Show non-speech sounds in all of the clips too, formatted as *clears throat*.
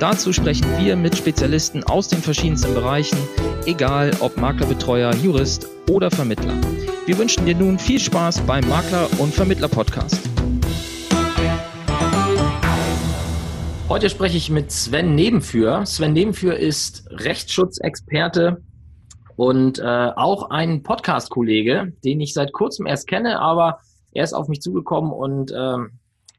Dazu sprechen wir mit Spezialisten aus den verschiedensten Bereichen, egal ob Maklerbetreuer, Jurist oder Vermittler. Wir wünschen dir nun viel Spaß beim Makler- und Vermittler-Podcast. Heute spreche ich mit Sven Nebenführ. Sven Nebenführ ist Rechtsschutzexperte und äh, auch ein Podcast-Kollege, den ich seit kurzem erst kenne, aber er ist auf mich zugekommen und äh,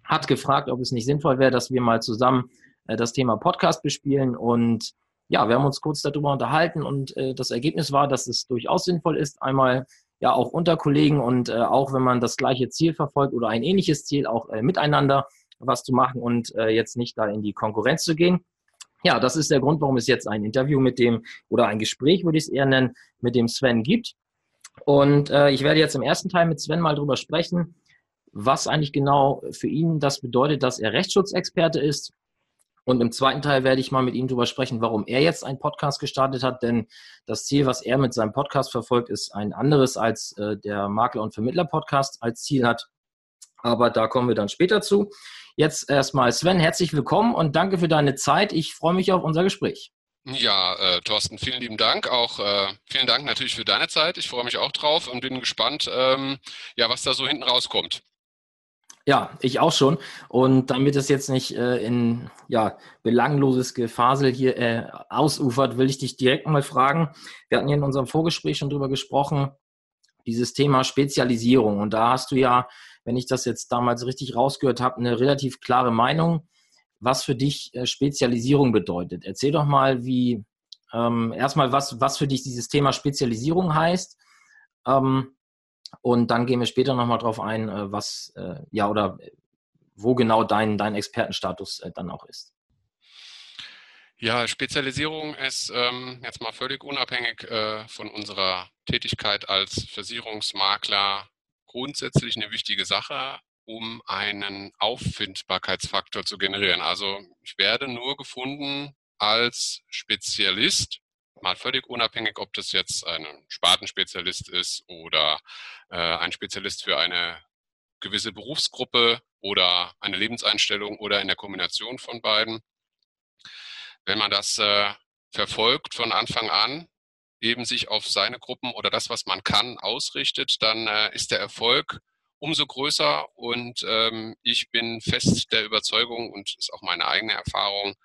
hat gefragt, ob es nicht sinnvoll wäre, dass wir mal zusammen das Thema Podcast bespielen. Und ja, wir haben uns kurz darüber unterhalten und äh, das Ergebnis war, dass es durchaus sinnvoll ist, einmal ja auch unter Kollegen und äh, auch wenn man das gleiche Ziel verfolgt oder ein ähnliches Ziel auch äh, miteinander was zu machen und äh, jetzt nicht da in die Konkurrenz zu gehen. Ja, das ist der Grund, warum es jetzt ein Interview mit dem oder ein Gespräch, würde ich es eher nennen, mit dem Sven gibt. Und äh, ich werde jetzt im ersten Teil mit Sven mal drüber sprechen, was eigentlich genau für ihn das bedeutet, dass er Rechtsschutzexperte ist und im zweiten Teil werde ich mal mit ihm darüber sprechen, warum er jetzt einen Podcast gestartet hat, denn das Ziel, was er mit seinem Podcast verfolgt, ist ein anderes als äh, der Makler- und Vermittler-Podcast als Ziel hat. Aber da kommen wir dann später zu. Jetzt erstmal Sven, herzlich willkommen und danke für deine Zeit. Ich freue mich auf unser Gespräch. Ja, äh, Thorsten, vielen lieben Dank. Auch äh, vielen Dank natürlich für deine Zeit. Ich freue mich auch drauf und bin gespannt, ähm, ja, was da so hinten rauskommt. Ja, ich auch schon. Und damit es jetzt nicht äh, in ja, belangloses Gefasel hier äh, ausufert, will ich dich direkt mal fragen. Wir hatten ja in unserem Vorgespräch schon drüber gesprochen, dieses Thema Spezialisierung. Und da hast du ja, wenn ich das jetzt damals richtig rausgehört habe, eine relativ klare Meinung, was für dich äh, Spezialisierung bedeutet. Erzähl doch mal, wie ähm, erstmal, was, was für dich dieses Thema Spezialisierung heißt. Ähm, und dann gehen wir später nochmal drauf ein, äh, was, äh, ja, oder wo genau dein, dein Expertenstatus äh, dann auch ist. Ja, Spezialisierung ist ähm, jetzt mal völlig unabhängig äh, von unserer Tätigkeit als Versicherungsmakler grundsätzlich eine wichtige Sache, um einen Auffindbarkeitsfaktor zu generieren. Also ich werde nur gefunden als Spezialist, mal völlig unabhängig, ob das jetzt ein Spartenspezialist ist oder äh, ein Spezialist für eine gewisse Berufsgruppe oder eine Lebenseinstellung oder in der Kombination von beiden. Wenn man das äh, verfolgt von Anfang an, eben sich auf seine Gruppen oder das, was man kann, ausrichtet, dann äh, ist der Erfolg umso größer und ähm, ich bin fest der Überzeugung und ist auch meine eigene Erfahrung,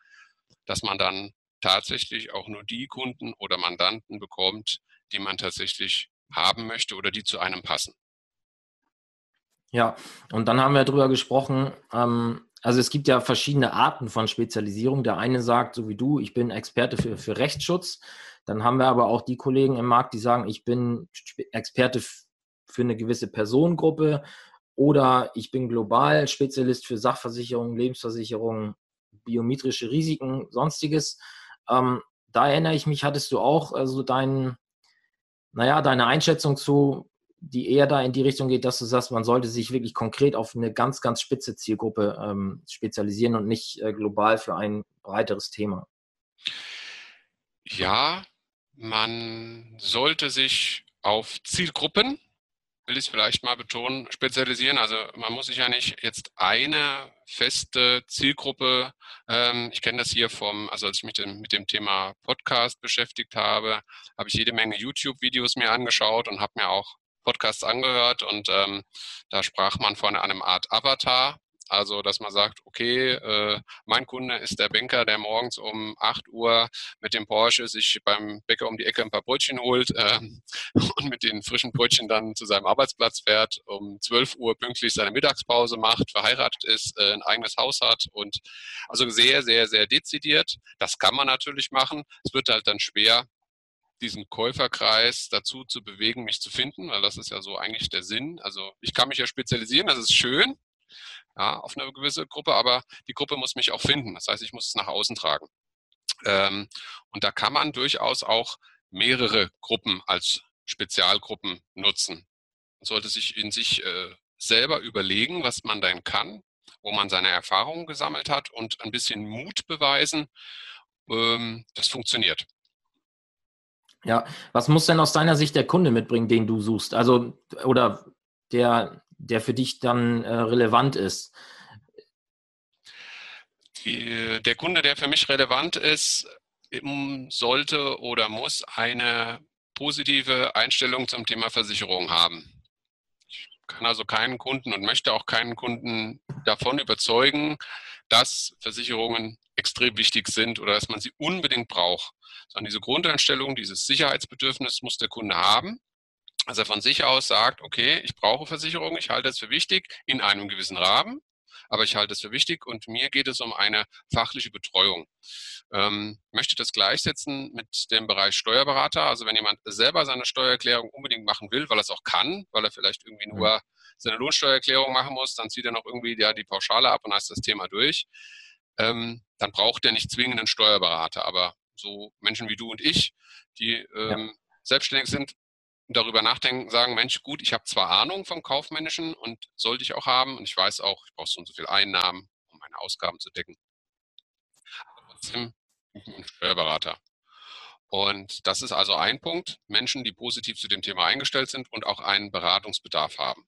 dass man dann tatsächlich auch nur die Kunden oder Mandanten bekommt, die man tatsächlich haben möchte oder die zu einem passen. Ja, und dann haben wir darüber gesprochen, ähm, also es gibt ja verschiedene Arten von Spezialisierung. Der eine sagt, so wie du, ich bin Experte für, für Rechtsschutz. Dann haben wir aber auch die Kollegen im Markt, die sagen, ich bin Experte für eine gewisse Personengruppe oder ich bin global Spezialist für Sachversicherungen, Lebensversicherungen, biometrische Risiken, sonstiges. Ähm, da erinnere ich mich, hattest du auch also dein, naja, deine Einschätzung zu, die eher da in die Richtung geht, dass du sagst, man sollte sich wirklich konkret auf eine ganz, ganz spitze Zielgruppe ähm, spezialisieren und nicht äh, global für ein breiteres Thema. Ja, man sollte sich auf Zielgruppen will ich vielleicht mal betonen, spezialisieren. Also man muss sich ja nicht jetzt eine feste Zielgruppe, ähm, ich kenne das hier vom, also als ich mich mit dem Thema Podcast beschäftigt habe, habe ich jede Menge YouTube-Videos mir angeschaut und habe mir auch Podcasts angehört und ähm, da sprach man von einem Art Avatar, also, dass man sagt, okay, äh, mein Kunde ist der Banker, der morgens um 8 Uhr mit dem Porsche sich beim Bäcker um die Ecke ein paar Brötchen holt äh, *laughs* und mit den frischen Brötchen dann zu seinem Arbeitsplatz fährt, um 12 Uhr pünktlich seine Mittagspause macht, verheiratet ist, äh, ein eigenes Haus hat und also sehr, sehr, sehr dezidiert. Das kann man natürlich machen. Es wird halt dann schwer, diesen Käuferkreis dazu zu bewegen, mich zu finden, weil das ist ja so eigentlich der Sinn. Also ich kann mich ja spezialisieren, das ist schön, ja, auf eine gewisse Gruppe, aber die Gruppe muss mich auch finden. Das heißt, ich muss es nach außen tragen. Ähm, und da kann man durchaus auch mehrere Gruppen als Spezialgruppen nutzen. sollte sich in sich äh, selber überlegen, was man denn kann, wo man seine Erfahrungen gesammelt hat und ein bisschen Mut beweisen. Ähm, das funktioniert. Ja, was muss denn aus deiner Sicht der Kunde mitbringen, den du suchst? Also, oder der, der für dich dann äh, relevant ist? Die, der Kunde, der für mich relevant ist, sollte oder muss eine positive Einstellung zum Thema Versicherung haben. Ich kann also keinen Kunden und möchte auch keinen Kunden davon überzeugen, dass Versicherungen extrem wichtig sind oder dass man sie unbedingt braucht. Sondern diese Grundeinstellung, dieses Sicherheitsbedürfnis muss der Kunde haben. Also er von sich aus sagt, okay, ich brauche Versicherung, ich halte es für wichtig in einem gewissen Rahmen, aber ich halte es für wichtig und mir geht es um eine fachliche Betreuung. Ähm, möchte das gleichsetzen mit dem Bereich Steuerberater. Also wenn jemand selber seine Steuererklärung unbedingt machen will, weil er es auch kann, weil er vielleicht irgendwie mhm. nur seine Lohnsteuererklärung machen muss, dann zieht er noch irgendwie ja, die Pauschale ab und ist das Thema durch. Ähm, dann braucht er nicht zwingend einen Steuerberater. Aber so Menschen wie du und ich, die ähm, ja. selbstständig sind, darüber nachdenken, sagen, Mensch, gut, ich habe zwar Ahnung vom Kaufmännischen und sollte ich auch haben und ich weiß auch, ich brauche so und so viel Einnahmen, um meine Ausgaben zu decken. Aber trotzdem ein Steuerberater. Und das ist also ein Punkt, Menschen, die positiv zu dem Thema eingestellt sind und auch einen Beratungsbedarf haben.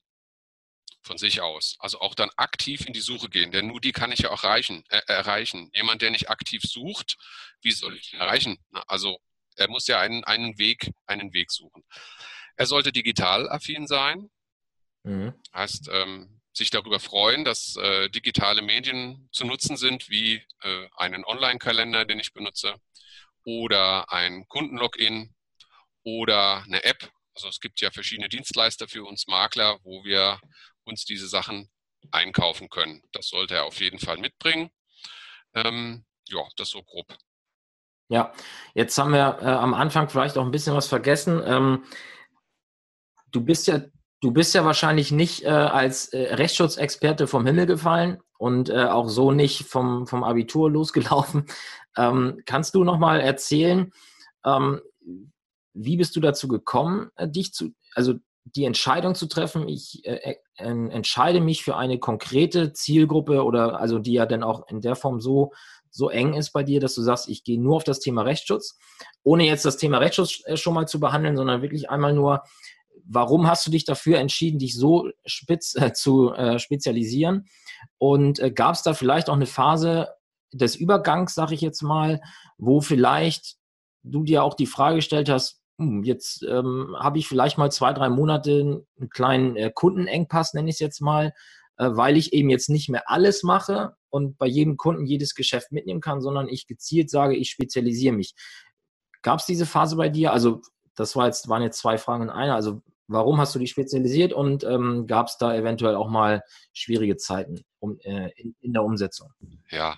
Von sich aus. Also auch dann aktiv in die Suche gehen, denn nur die kann ich ja auch erreichen. Äh, erreichen. Jemand, der nicht aktiv sucht, wie soll ich ihn erreichen? Also er muss ja einen, einen Weg, einen Weg suchen. Er sollte digital affin sein. Mhm. Heißt, ähm, sich darüber freuen, dass äh, digitale Medien zu nutzen sind, wie äh, einen Online-Kalender, den ich benutze, oder ein Kundenlogin oder eine App. Also es gibt ja verschiedene Dienstleister für uns Makler, wo wir uns diese Sachen einkaufen können. Das sollte er auf jeden Fall mitbringen. Ähm, ja, das so grob. Ja, jetzt haben wir äh, am Anfang vielleicht auch ein bisschen was vergessen. Ähm, du bist ja Du bist ja wahrscheinlich nicht äh, als äh, Rechtsschutzexperte vom Himmel gefallen und äh, auch so nicht vom, vom Abitur losgelaufen. *laughs* Ähm, kannst du noch mal erzählen, ähm, wie bist du dazu gekommen, äh, dich zu, also die Entscheidung zu treffen, ich äh, entscheide mich für eine konkrete Zielgruppe oder also die ja dann auch in der Form so so eng ist bei dir, dass du sagst, ich gehe nur auf das Thema Rechtsschutz, ohne jetzt das Thema Rechtsschutz äh, schon mal zu behandeln, sondern wirklich einmal nur warum hast du dich dafür entschieden, dich so spitz äh, zu äh, spezialisieren? Und äh, gab es da vielleicht auch eine Phase des Übergangs, sage ich jetzt mal, wo vielleicht du dir auch die Frage gestellt hast, hm, jetzt ähm, habe ich vielleicht mal zwei, drei Monate einen kleinen äh, Kundenengpass, nenne ich es jetzt mal, weil ich eben jetzt nicht mehr alles mache und bei jedem Kunden jedes Geschäft mitnehmen kann, sondern ich gezielt sage, ich spezialisiere mich. Gab es diese Phase bei dir? Also das war jetzt, waren jetzt zwei Fragen in einer. Also Warum hast du dich spezialisiert und ähm, gab es da eventuell auch mal schwierige Zeiten um, äh, in, in, der Umsetzung? Ja,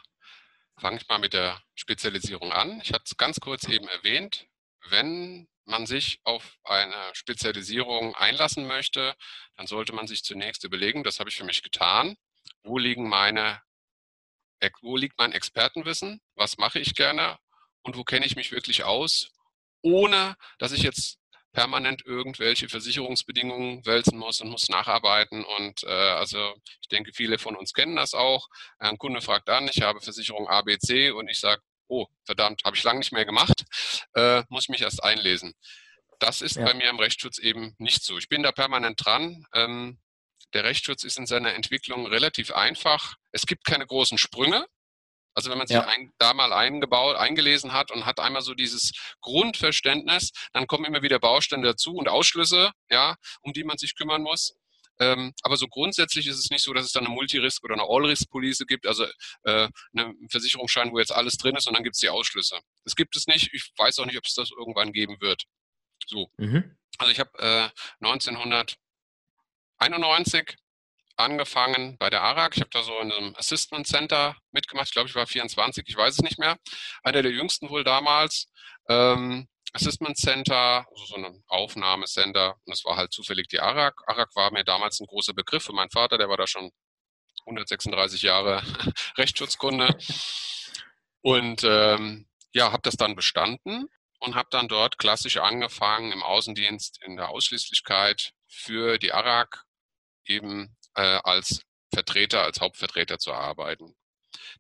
fange ich mal mit der Spezialisierung an. Ich hatte es ganz kurz eben erwähnt. Wenn man sich auf eine Spezialisierung einlassen möchte, dann sollte man sich zunächst überlegen, das habe ich für mich getan, wo liegen meine, wo liegt mein Expertenwissen, was mache ich gerne und wo kenne ich mich wirklich aus, ohne dass ich jetzt permanent irgendwelche Versicherungsbedingungen wälzen muss und muss nacharbeiten. Und äh, also ich denke, viele von uns kennen das auch. Ein Kunde fragt an, ich habe Versicherung ABC und ich sage, oh, verdammt, habe ich lange nicht mehr gemacht, äh, muss ich mich erst einlesen. Das ist ja. bei mir im Rechtsschutz eben nicht so. Ich bin da permanent dran. Ähm, der Rechtsschutz ist in seiner Entwicklung relativ einfach. Es gibt keine großen Sprünge. Also wenn man sich ja. ein, da mal eingebaut, eingelesen hat und hat einmal so dieses Grundverständnis, dann kommen immer wieder Bausteine dazu und Ausschlüsse, ja, um die man sich kümmern muss. Ähm, aber so grundsätzlich ist es nicht so, dass es dann eine Multirisk oder eine All-Risk-Police gibt, also äh, einen Versicherungsschein, wo jetzt alles drin ist und dann gibt es die Ausschlüsse. Das gibt es nicht. Ich weiß auch nicht, ob es das irgendwann geben wird. So. Mhm. Also ich habe äh, 1991 angefangen bei der ARAG. Ich habe da so in einem Assessment Center mitgemacht. Ich glaube, ich war 24, ich weiß es nicht mehr. Einer der jüngsten wohl damals. Ähm, Assessment Center, also so ein Aufnahmecenter. Und das war halt zufällig die ARAG. ARAG war mir damals ein großer Begriff für meinen Vater, der war da schon 136 Jahre *laughs* Rechtsschutzkunde. Und ähm, ja, habe das dann bestanden und habe dann dort klassisch angefangen im Außendienst in der Ausschließlichkeit für die ARAG eben äh, als Vertreter, als Hauptvertreter zu arbeiten.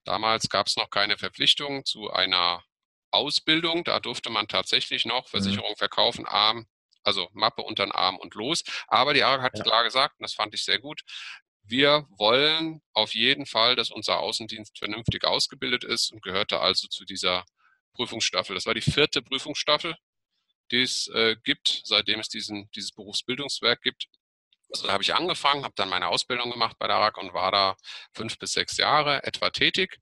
Damals gab es noch keine Verpflichtung zu einer Ausbildung. Da durfte man tatsächlich noch mhm. Versicherungen verkaufen, Arm, also Mappe unter den Arm und los. Aber die ARAG hat ja. klar gesagt, und das fand ich sehr gut, wir wollen auf jeden Fall, dass unser Außendienst vernünftig ausgebildet ist und gehörte also zu dieser Prüfungsstaffel. Das war die vierte Prüfungsstaffel, die es äh, gibt, seitdem es diesen, dieses Berufsbildungswerk gibt. Also da habe ich angefangen, habe dann meine Ausbildung gemacht bei der ARAG und war da fünf bis sechs Jahre etwa tätig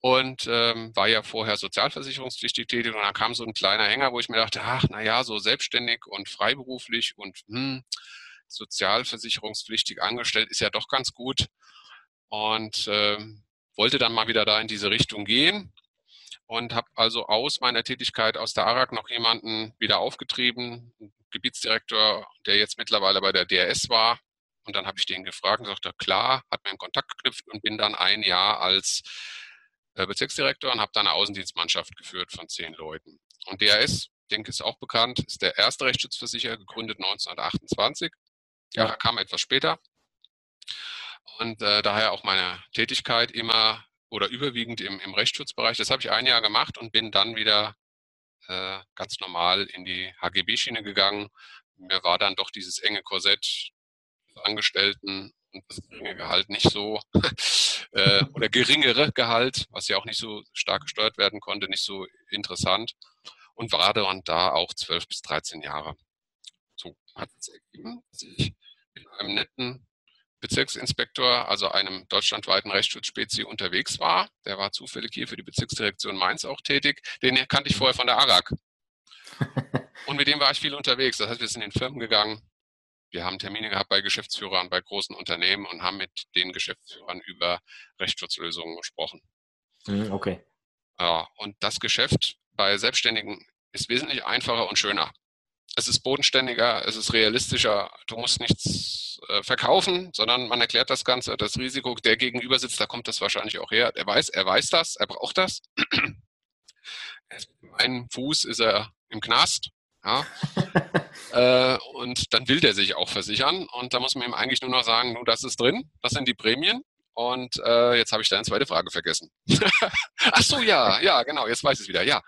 und ähm, war ja vorher sozialversicherungspflichtig tätig und dann kam so ein kleiner Hänger, wo ich mir dachte, ach na ja, so selbstständig und freiberuflich und hm, sozialversicherungspflichtig angestellt ist ja doch ganz gut und äh, wollte dann mal wieder da in diese Richtung gehen und habe also aus meiner Tätigkeit aus der ARAG noch jemanden wieder aufgetrieben, Gebietsdirektor, der jetzt mittlerweile bei der DRS war. Und dann habe ich den gefragt und sagte, klar, hat mir einen Kontakt geknüpft und bin dann ein Jahr als Bezirksdirektor und habe dann eine Außendienstmannschaft geführt von zehn Leuten. Und DRS, denke ist auch bekannt, ist der erste Rechtsschutzversicherer, gegründet 1928. Ja, kam etwas später. Und äh, daher auch meine Tätigkeit immer oder überwiegend im, im Rechtsschutzbereich. Das habe ich ein Jahr gemacht und bin dann wieder äh, ganz normal in die HGB-Schiene gegangen. Mir war dann doch dieses enge Korsett Angestellten und das geringe Gehalt nicht so *laughs* äh, oder geringere Gehalt, was ja auch nicht so stark gesteuert werden konnte, nicht so interessant und war dann da auch zwölf bis 13 Jahre. So hat es ergeben, dass ich in einem netten Bezirksinspektor, also einem deutschlandweiten Rechtsschutzspezi unterwegs war. Der war zufällig hier für die Bezirksdirektion Mainz auch tätig. Den kannte ich vorher von der ARAG. *laughs* Und mit dem war ich viel unterwegs. Das heißt, wir sind in Firmen gegangen. Wir haben Termine gehabt bei Geschäftsführern, bei großen Unternehmen und haben mit den Geschäftsführern über Rechtsschutzlösungen gesprochen. Mhm, okay. Ja, und das Geschäft bei Selbstständigen ist wesentlich einfacher und schöner es ist bodenständiger, es ist realistischer. Du musst nichts äh, verkaufen, sondern man erklärt das Ganze, das Risiko, der gegenüber sitzt, da kommt das wahrscheinlich auch her. Er weiß, er weiß das, er braucht das. *laughs* Ein Fuß ist er im Knast. Ja. *laughs* äh, und dann will der sich auch versichern. Und da muss man ihm eigentlich nur noch sagen, nun, das ist drin, das sind die Prämien. Und äh, jetzt habe ich deine zweite Frage vergessen. *laughs* Ach so, ja, ja, genau, jetzt weiß ich es wieder, ja.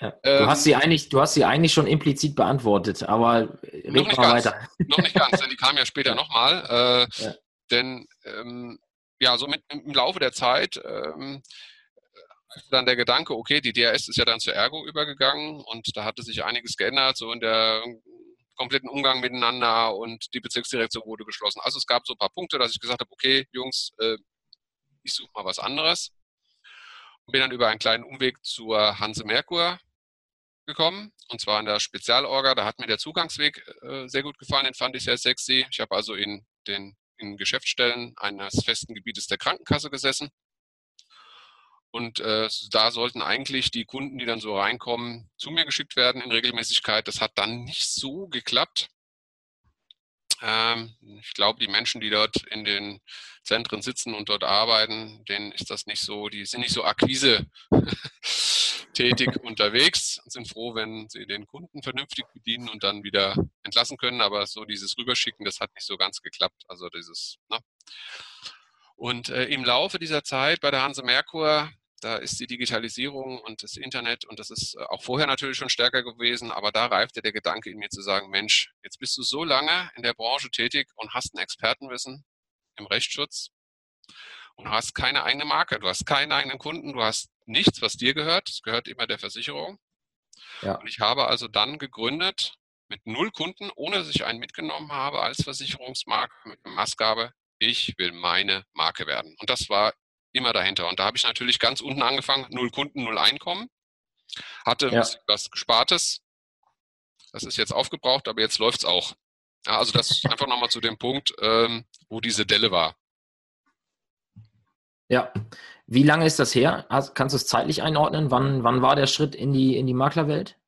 ja. Du, ähm, hast sie eigentlich, du hast sie eigentlich schon implizit beantwortet, aber red noch nicht mal ganz, weiter. Noch nicht ganz, denn die kam ja später *laughs* nochmal. Äh, ja. Denn ähm, ja, so mit, im Laufe der Zeit ähm, dann der Gedanke, okay, die DRS ist ja dann zur Ergo übergegangen und da hatte sich einiges geändert, so in der kompletten Umgang miteinander und die Bezirksdirektion wurde geschlossen. Also es gab so ein paar Punkte, dass ich gesagt habe, okay, Jungs, äh, ich suche mal was anderes. Und bin dann über einen kleinen Umweg zur Hanse Merkur gekommen, und zwar in der Spezialorga. Da hat mir der Zugangsweg äh, sehr gut gefallen, den fand ich sehr sexy. Ich habe also in den in Geschäftsstellen eines festen Gebietes der Krankenkasse gesessen und äh, da sollten eigentlich die Kunden, die dann so reinkommen, zu mir geschickt werden in Regelmäßigkeit. Das hat dann nicht so geklappt. Ähm, ich glaube, die Menschen, die dort in den Zentren sitzen und dort arbeiten, denen ist das nicht so, die sind nicht so akquise *laughs* tätig *laughs* unterwegs und sind froh, wenn sie den Kunden vernünftig bedienen und dann wieder entlassen können. Aber so dieses Rüberschicken, das hat nicht so ganz geklappt. Also dieses, ne? Und äh, im Laufe dieser Zeit bei der Hanse Merkur, da ist die Digitalisierung und das Internet und das ist äh, auch vorher natürlich schon stärker gewesen, aber da reifte der Gedanke in mir zu sagen, Mensch, jetzt bist du so lange in der Branche tätig und hast ein Expertenwissen im Rechtsschutz und hast keine eigene Marke, du hast keinen eigenen Kunden, du hast nichts, was dir gehört, es gehört immer der Versicherung. Ja. Und ich habe also dann gegründet mit null Kunden, ohne dass ich einen mitgenommen habe als Versicherungsmarke mit Maßgabe, ich will meine Marke werden. Und das war immer dahinter. Und da habe ich natürlich ganz unten angefangen, null Kunden, null Einkommen, hatte ja. was Gespartes. Das ist jetzt aufgebraucht, aber jetzt läuft es auch. Ja, also das ist einfach nochmal zu dem Punkt, ähm, wo diese Delle war. Ja. Wie lange ist das her? Kannst du es zeitlich einordnen? Wann, wann war der Schritt in die, in die Maklerwelt?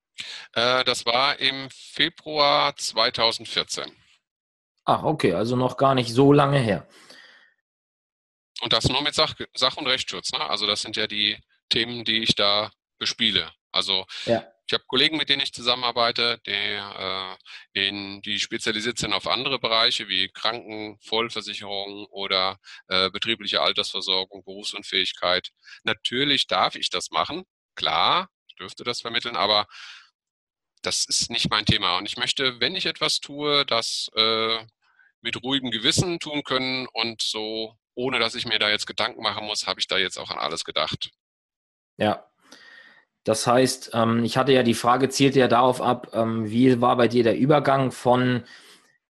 Äh, das war im Februar 2014. Ach, okay, also noch gar nicht so lange her. Und das nur mit Sach, Sach und Rechtsschutz. Ne? Also das sind ja die Themen, die ich da bespiele. Also ja. ich habe Kollegen, mit denen ich zusammenarbeite, die, äh, in, die spezialisiert sind auf andere Bereiche wie Kranken, Vollversicherung oder äh, betriebliche Altersversorgung, Berufsunfähigkeit. Natürlich darf ich das machen, klar, ich dürfte das vermitteln, aber das ist nicht mein Thema. Und ich möchte, wenn ich etwas tue, das äh, mit ruhigem Gewissen tun können und so, ohne dass ich mir da jetzt Gedanken machen muss, habe ich da jetzt auch an alles gedacht. Ja, das heißt, ähm, ich hatte ja die Frage, zielte ja darauf ab, ähm, wie war bei dir der Übergang von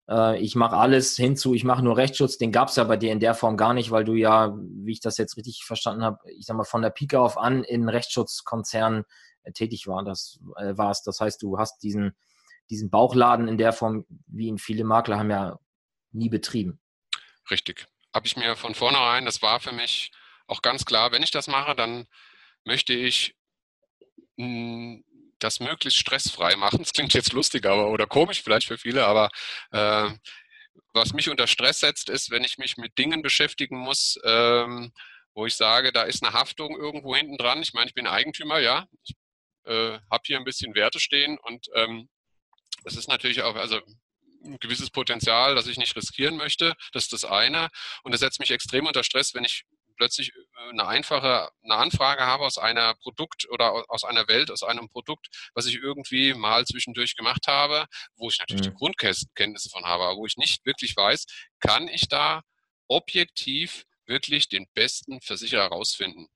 äh, ich mache alles hinzu, ich mache nur Rechtsschutz, den gab es ja bei dir in der Form gar nicht, weil du ja, wie ich das jetzt richtig verstanden habe, ich sag mal, von der Pike auf an in Rechtsschutzkonzernen äh, tätig war, das, äh, warst. Das heißt, du hast diesen, diesen Bauchladen in der Form, wie ihn viele Makler haben ja nie betrieben. Richtig. Habe ich mir von vornherein, das war für mich auch ganz klar, wenn ich das mache, dann möchte ich hm, das möglichst stressfrei machen. Das klingt jetzt lustig aber, oder komisch vielleicht für viele, aber äh, was mich unter Stress setzt, ist, wenn ich mich mit Dingen beschäftigen muss, ähm, wo ich sage, da ist eine Haftung irgendwo hinten dran. Ich meine, ich bin Eigentümer, ja. Ich äh, habe hier ein bisschen Werte stehen und ähm, das ist natürlich auch, also ein gewisses Potenzial, das ich nicht riskieren möchte. Das ist das eine. Und das setzt mich extrem unter Stress, wenn ich plötzlich äh, eine einfache eine Anfrage habe aus einer Produkt oder aus einer Welt, aus einem Produkt, was ich irgendwie mal zwischendurch gemacht habe, wo ich natürlich mhm. die Grundkenntnisse von habe, aber wo ich nicht wirklich weiß, kann ich da objektiv wirklich den besten Versicherer herausfinden.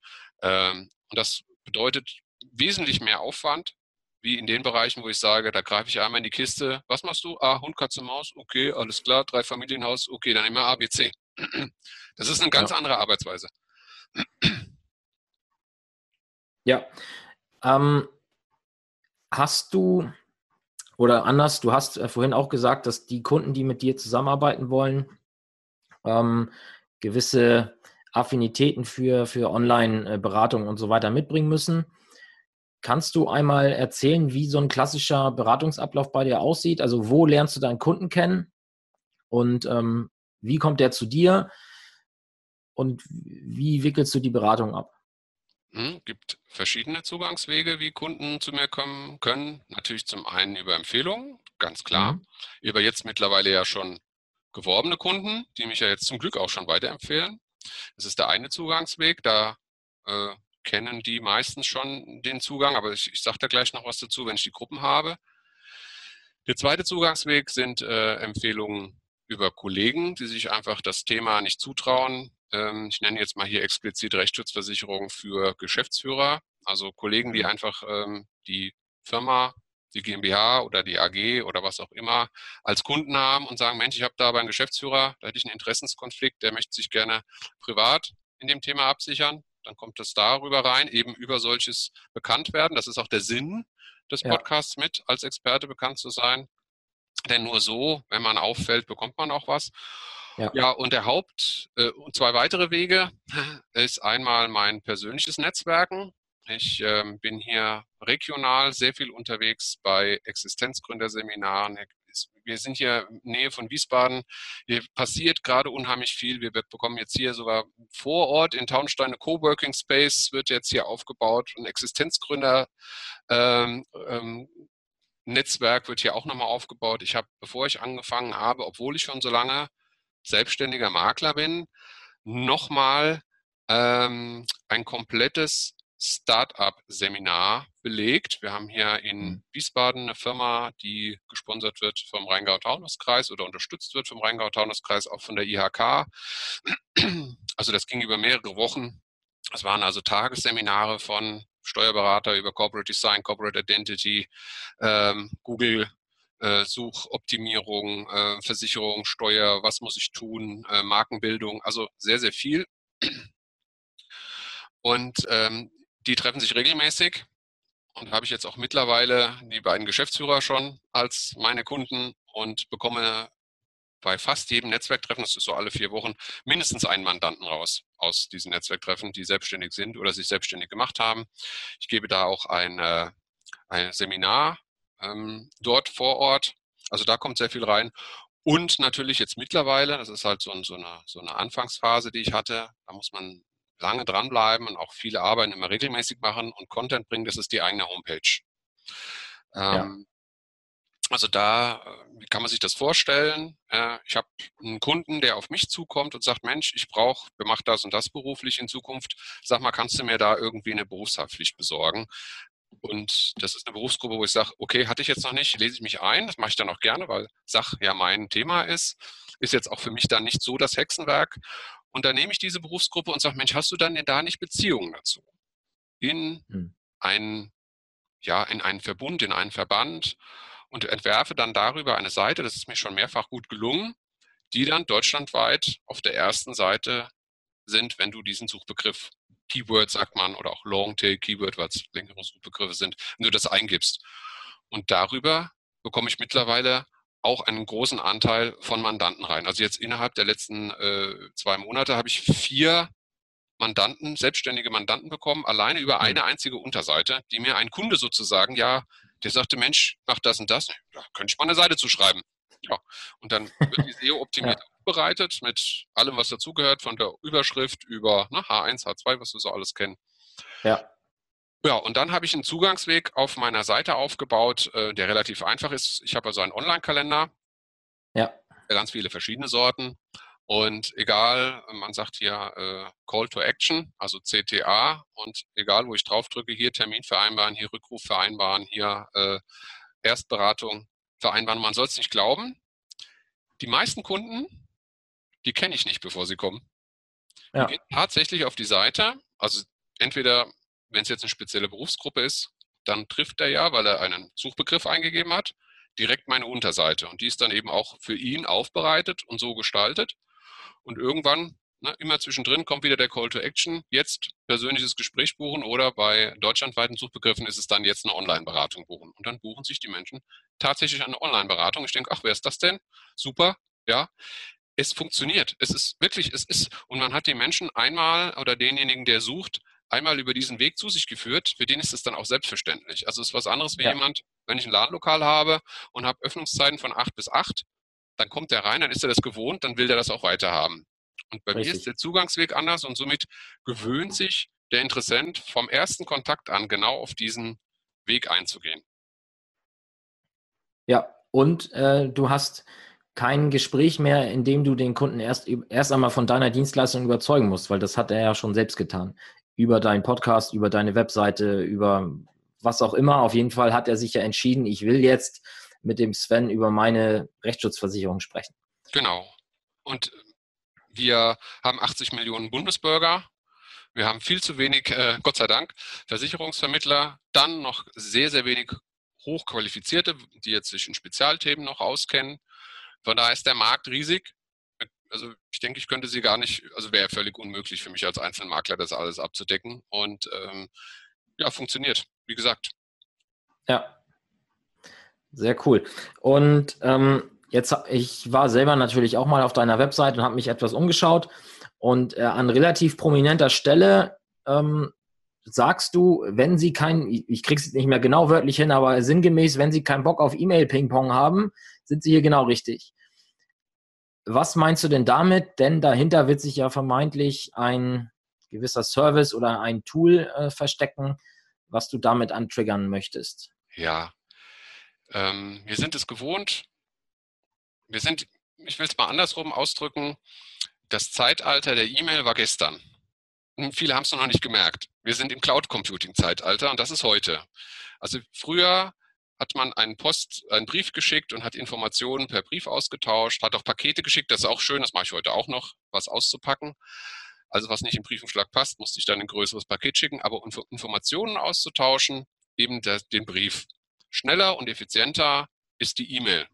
Ähm, und das bedeutet wesentlich mehr Aufwand, wie in den Bereichen, wo ich sage, da greife ich einmal in die Kiste. Was machst du? Ah, Hund, Katze, Maus. Okay, alles klar. Drei Familienhaus. Okay, dann immer ABC. *clears throat* Das ist eine ganz ja. andere Arbeitsweise. *clears throat* Ja. Ähm, hast du, oder anders, du hast äh, vorhin auch gesagt, dass die Kunden, die mit dir zusammenarbeiten wollen, ähm, gewisse Affinitäten für, für Online-Beratung und so weiter mitbringen müssen. Kannst du einmal erzählen, wie so ein klassischer Beratungsablauf bei dir aussieht? Also wo lernst du deinen Kunden kennen und ähm, wie kommt der zu dir und wie wickelst du die Beratung ab? Hm, gibt verschiedene Zugangswege, wie Kunden zu mir kommen können. Natürlich zum einen über Empfehlungen, ganz klar. Mhm. Über jetzt mittlerweile ja schon geworbene Kunden, die mich ja jetzt zum Glück auch schon weiterempfehlen. Das ist der eine Zugangsweg. Da äh, kennen die meistens schon den Zugang, aber ich, ich sage da gleich noch was dazu, wenn ich die Gruppen habe. Der zweite Zugangsweg sind äh, Empfehlungen über Kollegen, die sich einfach das Thema nicht zutrauen. Ähm, ich nenne jetzt mal hier explizit Rechtsschutzversicherung für Geschäftsführer, also Kollegen, die mhm. einfach ähm, die Firma, die GmbH oder die AG oder was auch immer als Kunden haben und sagen, Mensch, ich habe da aber einen Geschäftsführer, da hätte ich einen Interessenskonflikt, der möchte sich gerne privat in dem Thema absichern dann kommt es darüber rein, eben über solches bekannt werden. Das ist auch der Sinn des Podcasts ja. mit, als Experte bekannt zu sein. Denn nur so, wenn man auffällt, bekommt man auch was. Ja, ja und der Haupt, äh, und zwei weitere Wege ist einmal mein persönliches Netzwerken. Ich ähm, bin hier regional sehr viel unterwegs bei Existenzgründerseminaren, wir sind hier in Nähe von Wiesbaden. Hier passiert gerade unheimlich viel. Wir bekommen jetzt hier sogar vor Ort in Taunstein eine Coworking Space, wird jetzt hier aufgebaut. Ein Existenzgründer ähm, ähm, wird hier auch nochmal aufgebaut. Ich habe, bevor ich angefangen habe, obwohl ich schon so lange selbstständiger Makler bin, nochmal ähm, ein komplettes Startup-Seminar belegt. Wir haben hier in mhm. Wiesbaden eine Firma, die gesponsert wird vom Rheingau-Taunus-Kreis oder unterstützt wird vom Rheingau-Taunus-Kreis, auch von der IHK. Also das ging über mehrere Wochen. Es waren also Tagesseminare von Steuerberater über Corporate Design, Corporate Identity, ähm, Google äh, Suchoptimierung, äh, Versicherung, Steuer, was muss ich tun, äh, Markenbildung, also sehr, sehr viel. Und ähm, die treffen sich regelmäßig und habe ich jetzt auch mittlerweile die beiden Geschäftsführer schon als meine Kunden und bekomme bei fast jedem Netzwerktreffen, das ist so alle vier Wochen, mindestens einen Mandanten raus aus diesen Netzwerktreffen, die selbstständig sind oder sich selbstständig gemacht haben. Ich gebe da auch ein, äh, ein Seminar ähm, dort vor Ort. Also da kommt sehr viel rein. Und natürlich jetzt mittlerweile, das ist halt so, so, eine, so eine Anfangsphase, die ich hatte, da muss man lange dranbleiben und auch viele Arbeiten immer regelmäßig machen und Content bringen, das ist die eigene Homepage. Ähm, also da, wie kann man sich das vorstellen? Äh, ich habe einen Kunden, der auf mich zukommt und sagt, Mensch, ich brauche, wir machen das und das beruflich in Zukunft. Sag mal, kannst du mir da irgendwie eine Berufshaftpflicht besorgen? Und das ist eine Berufsgruppe, wo ich sage, okay, hatte ich jetzt noch nicht, lese ich mich ein. Das mache ich dann auch gerne, weil Sach ja mein Thema ist. Ist jetzt auch für mich dann nicht so das Hexenwerk. Und dann nehme ich diese Berufsgruppe und sage, Mensch, hast du dann denn da nicht Beziehungen dazu? In hm. einen, ja, in einen Verbund, in einen Verband und entwerfe dann darüber eine Seite, das ist mir schon mehrfach gut gelungen, die dann deutschlandweit auf der ersten Seite sind, wenn du diesen Suchbegriff Keyword sagt man oder auch Longtail Keyword, weil es längere Suchbegriffe sind, wenn du das eingibst. Und darüber bekomme ich mittlerweile auch einen großen Anteil von Mandanten rein. Also jetzt innerhalb der letzten äh, zwei Monate habe ich vier Mandanten, selbstständige Mandanten bekommen, alleine über hm. eine einzige Unterseite, die mir ein Kunde sozusagen ja der sagte, Mensch, mach das und das. Da könnte ich mal eine Seite zu schreiben. Ja. Und dann wird die *laughs* SEO optimiert ja. aufbereitet mit allem, was dazugehört, von der Überschrift über ne, H1, H2, was wir so alles kennen. Ja. Ja, und dann habe ich einen Zugangsweg auf meiner Seite aufgebaut, äh, der relativ einfach ist. Ich habe also einen Online-Kalender. Ja. Ganz viele verschiedene Sorten. Und egal, man sagt hier äh, Call to Action, also CTA, und egal, wo ich drauf drücke, hier Termin vereinbaren, hier Rückruf vereinbaren, hier äh, Erstberatung vereinbaren. Man soll es nicht glauben. Die meisten Kunden, die kenne ich nicht, bevor sie kommen. Ja. Die gehen tatsächlich auf die Seite. Also entweder, wenn es jetzt eine spezielle Berufsgruppe ist, dann trifft er ja, weil er einen Suchbegriff eingegeben hat, direkt meine Unterseite. Und die ist dann eben auch für ihn aufbereitet und so gestaltet. Und irgendwann, ne, immer zwischendrin, kommt wieder der Call to Action. Jetzt persönliches Gespräch buchen oder bei deutschlandweiten Suchbegriffen ist es dann jetzt eine Online-Beratung buchen. Und dann buchen sich die Menschen tatsächlich eine Online-Beratung. Ich denke, ach, wer ist das denn? Super, ja. Es funktioniert. Es ist wirklich, es ist, und man hat den Menschen einmal oder denjenigen, der sucht, einmal über diesen Weg zu sich geführt, für den ist es dann auch selbstverständlich. Also es ist was anderes wie ja. jemand, wenn ich ein Ladenlokal habe und habe Öffnungszeiten von acht bis acht dann kommt der rein, dann ist er das gewohnt, dann will der das auch weiter haben. Und bei Richtig. mir ist der Zugangsweg anders und somit gewöhnt sich der Interessent vom ersten Kontakt an genau auf diesen Weg einzugehen. Ja, und äh, du hast kein Gespräch mehr, in dem du den Kunden erst, erst einmal von deiner Dienstleistung überzeugen musst, weil das hat er ja schon selbst getan. Über deinen Podcast, über deine Webseite, über was auch immer. Auf jeden Fall hat er sich ja entschieden, ich will jetzt mit dem Sven über meine Rechtsschutzversicherung sprechen. Genau. Und wir haben 80 Millionen Bundesbürger. Wir haben viel zu wenig, äh, Gott sei Dank, Versicherungsvermittler. Dann noch sehr, sehr wenig Hochqualifizierte, die jetzt sich in Spezialthemen noch auskennen. Von daher ist der Markt riesig. Also ich denke, ich könnte sie gar nicht, also wäre völlig unmöglich für mich als Einzelmakler, das alles abzudecken. Und ähm, ja, funktioniert, wie gesagt. Ja, sehr cool. Und ähm, jetzt, ich war selber natürlich auch mal auf deiner Website und habe mich etwas umgeschaut. Und äh, an relativ prominenter Stelle ähm, sagst du, wenn sie kein, ich krieg's nicht mehr genau wörtlich hin, aber sinngemäß, wenn sie keinen Bock auf E-Mail-Ping-Pong haben, sind sie hier genau richtig. Was meinst du denn damit? Denn dahinter wird sich ja vermeintlich ein gewisser Service oder ein Tool äh, verstecken, was du damit antriggern möchtest. Ja, ähm, wir sind es gewohnt, wir sind, ich will es mal andersrum ausdrücken, das Zeitalter der E-Mail war gestern. Und viele haben es noch nicht gemerkt. Wir sind im Cloud Computing Zeitalter und das ist heute. Also früher hat man einen Post, einen Brief geschickt und hat Informationen per Brief ausgetauscht, hat auch Pakete geschickt, das ist auch schön, das mache ich heute auch noch, was auszupacken. Also was nicht im Briefumschlag passt, musste ich dann ein größeres Paket schicken, aber um Informationen auszutauschen, eben der, den Brief. Schneller und effizienter ist die E-Mail.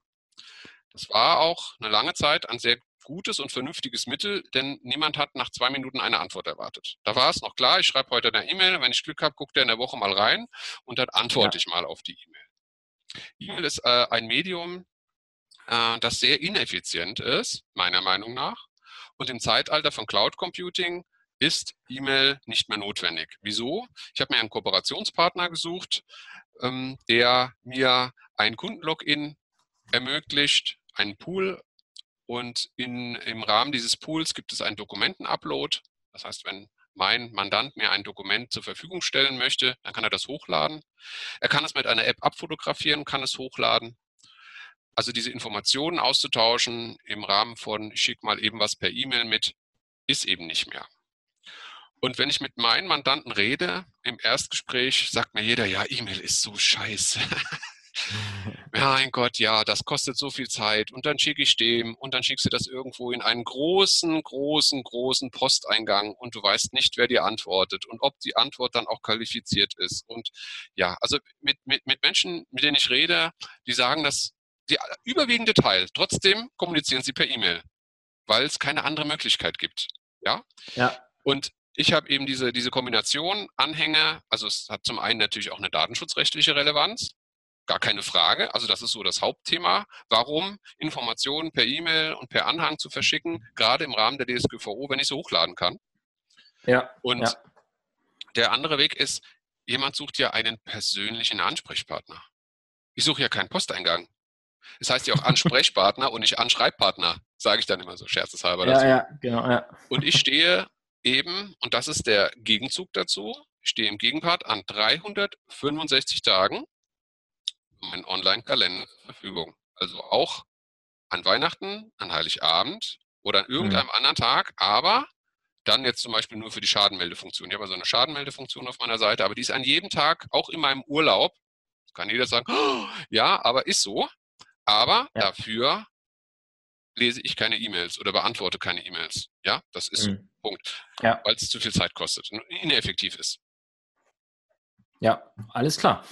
Das war auch eine lange Zeit ein sehr gutes und vernünftiges Mittel, denn niemand hat nach zwei Minuten eine Antwort erwartet. Da war es noch klar, ich schreibe heute eine E-Mail, wenn ich Glück habe, guckt er in der Woche mal rein und dann antworte ja. ich mal auf die E-Mail. E-Mail ist äh, ein Medium, äh, das sehr ineffizient ist, meiner Meinung nach. Und im Zeitalter von Cloud Computing ist E-Mail nicht mehr notwendig. Wieso? Ich habe mir einen Kooperationspartner gesucht, ähm, der mir ein Kundenlogin ermöglicht, einen Pool und in, im Rahmen dieses Pools gibt es einen Dokumentenupload. Das heißt, wenn mein Mandant mir ein Dokument zur Verfügung stellen möchte, dann kann er das hochladen. Er kann es mit einer App abfotografieren, kann es hochladen. Also diese Informationen auszutauschen im Rahmen von, ich schicke mal eben was per E-Mail mit, ist eben nicht mehr. Und wenn ich mit meinen Mandanten rede, im Erstgespräch sagt mir jeder, ja, E-Mail ist so scheiße. *laughs* *laughs* mein Gott, ja, das kostet so viel Zeit und dann schicke ich dem und dann schickst du das irgendwo in einen großen, großen, großen Posteingang und du weißt nicht, wer dir antwortet und ob die Antwort dann auch qualifiziert ist. Und ja, also mit, mit, mit Menschen, mit denen ich rede, die sagen, dass die überwiegende Teil, trotzdem kommunizieren sie per E-Mail, weil es keine andere Möglichkeit gibt. Ja? Ja. Und ich habe eben diese, diese Kombination Anhänge, also es hat zum einen natürlich auch eine datenschutzrechtliche Relevanz, gar keine Frage. Also das ist so das Hauptthema. Warum Informationen per E-Mail und per Anhang zu verschicken, gerade im Rahmen der DSGVO, wenn ich sie hochladen kann. Ja. Und ja. der andere Weg ist, jemand sucht ja einen persönlichen Ansprechpartner. Ich suche ja keinen Posteingang. Das heißt ja auch Ansprechpartner und nicht Anschreibpartner, sage ich dann immer so scherzeshalber ja, dazu. Ja, genau, ja. Und ich stehe eben, und das ist der Gegenzug dazu, ich stehe im Gegenpart an 365 Tagen mein Online-Kalender zur Verfügung. Also auch an Weihnachten, an Heiligabend oder an mhm. irgendeinem mhm. anderen Tag, aber dann jetzt zum Beispiel nur für die Schadenmeldefunktion. Ich habe so eine Schadenmeldefunktion auf meiner Seite, aber die ist an jedem Tag, auch in meinem Urlaub, kann jeder sagen, oh, *gasps* ja, aber ist so. Aber ja. dafür lese ich keine E-Mails oder beantworte keine E-Mails. Ja, das ist mhm. Punkt. Ja. Weil es zu viel Zeit kostet und ineffektiv ist. Ja, alles klar.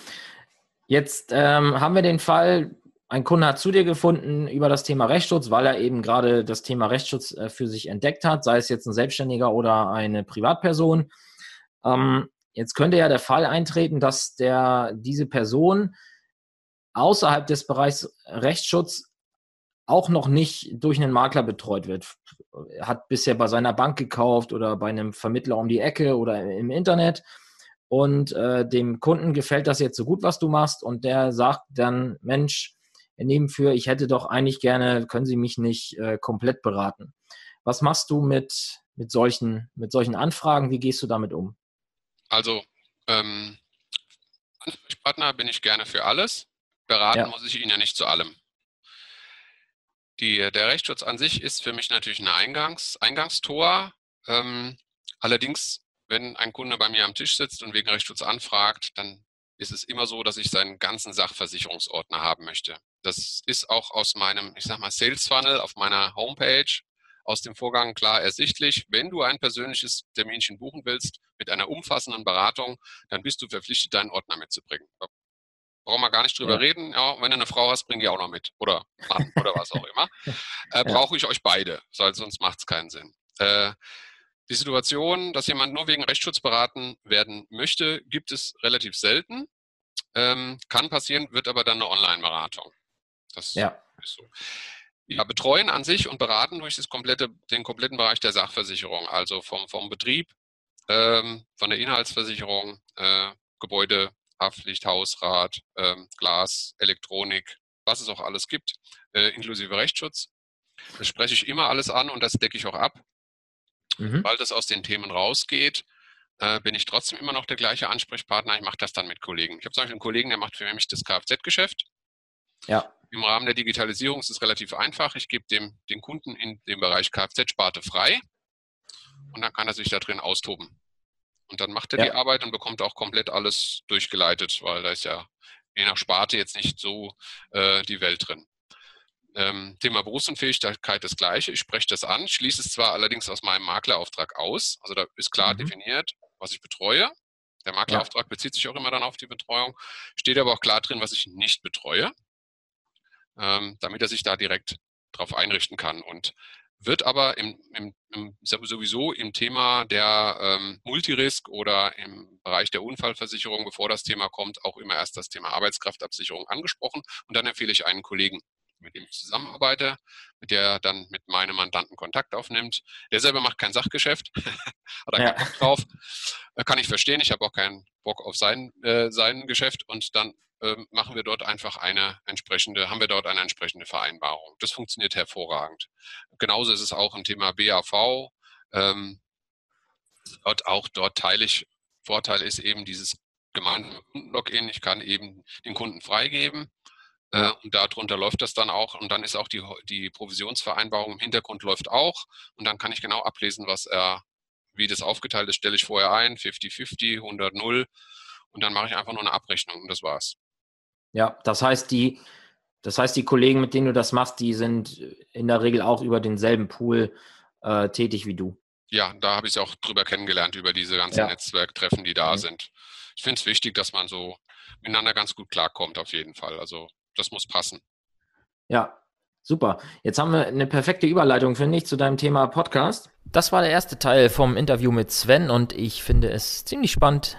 Jetzt ähm, haben wir den Fall, ein Kunde hat zu dir gefunden über das Thema Rechtsschutz, weil er eben gerade das Thema Rechtsschutz äh, für sich entdeckt hat, sei es jetzt ein Selbstständiger oder eine Privatperson. Ähm, jetzt könnte ja der Fall eintreten, dass der, diese Person außerhalb des Bereichs Rechtsschutz auch noch nicht durch einen Makler betreut wird. Hat bisher bei seiner Bank gekauft oder bei einem Vermittler um die Ecke oder im Internet. Und äh, dem Kunden gefällt das jetzt so gut, was du machst. Und der sagt dann, Mensch, nebenfür, ich hätte doch eigentlich gerne, können Sie mich nicht äh, komplett beraten. Was machst du mit, mit, solchen, mit solchen Anfragen? Wie gehst du damit um? Also, ähm, Ansprechpartner bin ich gerne für alles. Beraten ja. muss ich ihn ja nicht zu allem. Die, der Rechtsschutz an sich ist für mich natürlich ein Eingangs, Eingangstor. Ähm, allerdings, wenn ein Kunde bei mir am Tisch sitzt und wegen Rechtsschutz anfragt, dann ist es immer so, dass ich seinen ganzen Sachversicherungsordner haben möchte. Das ist auch aus meinem, ich sag mal, Sales Funnel auf meiner Homepage aus dem Vorgang klar ersichtlich. Wenn du ein persönliches Terminchen buchen willst mit einer umfassenden Beratung, dann bist du verpflichtet, deinen Ordner mitzubringen brauchen wir gar nicht drüber ja. reden. Ja, wenn du eine Frau hast, bring die auch noch mit. Oder Mann oder was auch immer. *laughs* Äh, Brauche ich euch beide, sonst macht es keinen Sinn. Äh, die Situation, dass jemand nur wegen Rechtsschutz beraten werden möchte, gibt es relativ selten. Ähm, kann passieren, wird aber dann eine Online-Beratung. Das ja. ist so. Ja, betreuen an sich und beraten durch das komplette, den kompletten Bereich der Sachversicherung, also vom, vom Betrieb, ähm, von der Inhaltsversicherung, äh, Gebäude, Haftpflicht, Hausrat, ähm, Glas, Elektronik, was es auch alles gibt, äh, inklusive Rechtsschutz. Das spreche ich immer alles an und das decke ich auch ab. Mhm. Weil das aus den Themen rausgeht, äh, bin ich trotzdem immer noch der gleiche Ansprechpartner. Ich mache das dann mit Kollegen. Ich habe zum Beispiel einen Kollegen, der macht für mich das Kfz-Geschäft. Ja. Im Rahmen der Digitalisierung ist es relativ einfach. Ich gebe dem den Kunden in dem Bereich Kfz-Sparte frei und dann kann er sich da drin austoben. Und dann macht er ja. die Arbeit und bekommt auch komplett alles durchgeleitet, weil da ist ja je nach Sparte jetzt nicht so äh, die Welt drin. Ähm, Thema Berufsunfähigkeit das gleiche. Ich spreche das an, schließe es zwar allerdings aus meinem Maklerauftrag aus. Also da ist klar mhm. definiert, was ich betreue. Der Maklerauftrag ja. bezieht sich auch immer dann auf die Betreuung. Steht aber auch klar drin, was ich nicht betreue, ähm, damit er sich da direkt drauf einrichten kann. Und wird aber im, im, im, sowieso im Thema der ähm, Multirisk oder im Bereich der Unfallversicherung, bevor das Thema kommt, auch immer erst das Thema Arbeitskraftabsicherung angesprochen. Und dann empfehle ich einen Kollegen, mit dem ich zusammenarbeite, mit der dann mit meinem Mandanten Kontakt aufnimmt. Der selber macht kein Sachgeschäft, *laughs* hat er ja. keinen Bock drauf. Äh, kann ich verstehen, ich habe auch keinen Bock auf sein, äh, sein Geschäft und dann ähm, machen wir dort einfach eine entsprechende, haben wir dort eine entsprechende Vereinbarung. Das funktioniert hervorragend. Genauso ist es auch im Thema BAV. Ähm, dort auch dort teile ich. Vorteil ist eben dieses gemeinsame Kundenlogin. Ich kann eben den Kunden freigeben. Äh, und darunter läuft das dann auch. Und dann ist auch die, die Provisionsvereinbarung im Hintergrund läuft auch. Und dann kann ich genau ablesen, was er, wie das aufgeteilt ist, stelle ich vorher ein, 50-50, 100-0. Und dann mache ich einfach nur eine Abrechnung und das war's. Ja, das heißt, die, das heißt, die Kollegen, mit denen du das machst, die sind in der Regel auch über denselben Pool äh, tätig wie du. Ja, da habe ich es auch drüber kennengelernt, über diese ganzen ja. Netzwerktreffen, die da mhm. sind. Ich finde es wichtig, dass man so miteinander ganz gut klarkommt, auf jeden Fall. Also das muss passen. Ja, super. Jetzt haben wir eine perfekte Überleitung, finde ich, zu deinem Thema Podcast. Das war der erste Teil vom Interview mit Sven und ich finde es ziemlich spannend,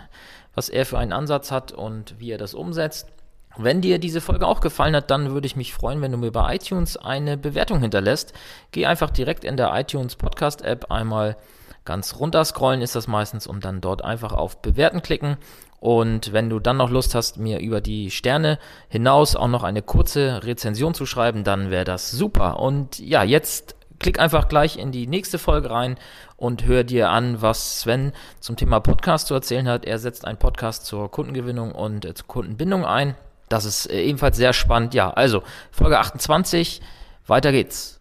was er für einen Ansatz hat und wie er das umsetzt. Wenn dir diese Folge auch gefallen hat, dann würde ich mich freuen, wenn du mir bei iTunes eine Bewertung hinterlässt. Geh einfach direkt in der iTunes Podcast App einmal ganz runter scrollen ist das meistens und dann dort einfach auf Bewerten klicken. Und wenn du dann noch Lust hast, mir über die Sterne hinaus auch noch eine kurze Rezension zu schreiben, dann wäre das super. Und ja, jetzt klick einfach gleich in die nächste Folge rein und hör dir an, was Sven zum Thema Podcast zu erzählen hat. Er setzt einen Podcast zur Kundengewinnung und äh, zur Kundenbindung ein. Das ist äh, ebenfalls sehr spannend. Ja, also Folge 28. Weiter geht's.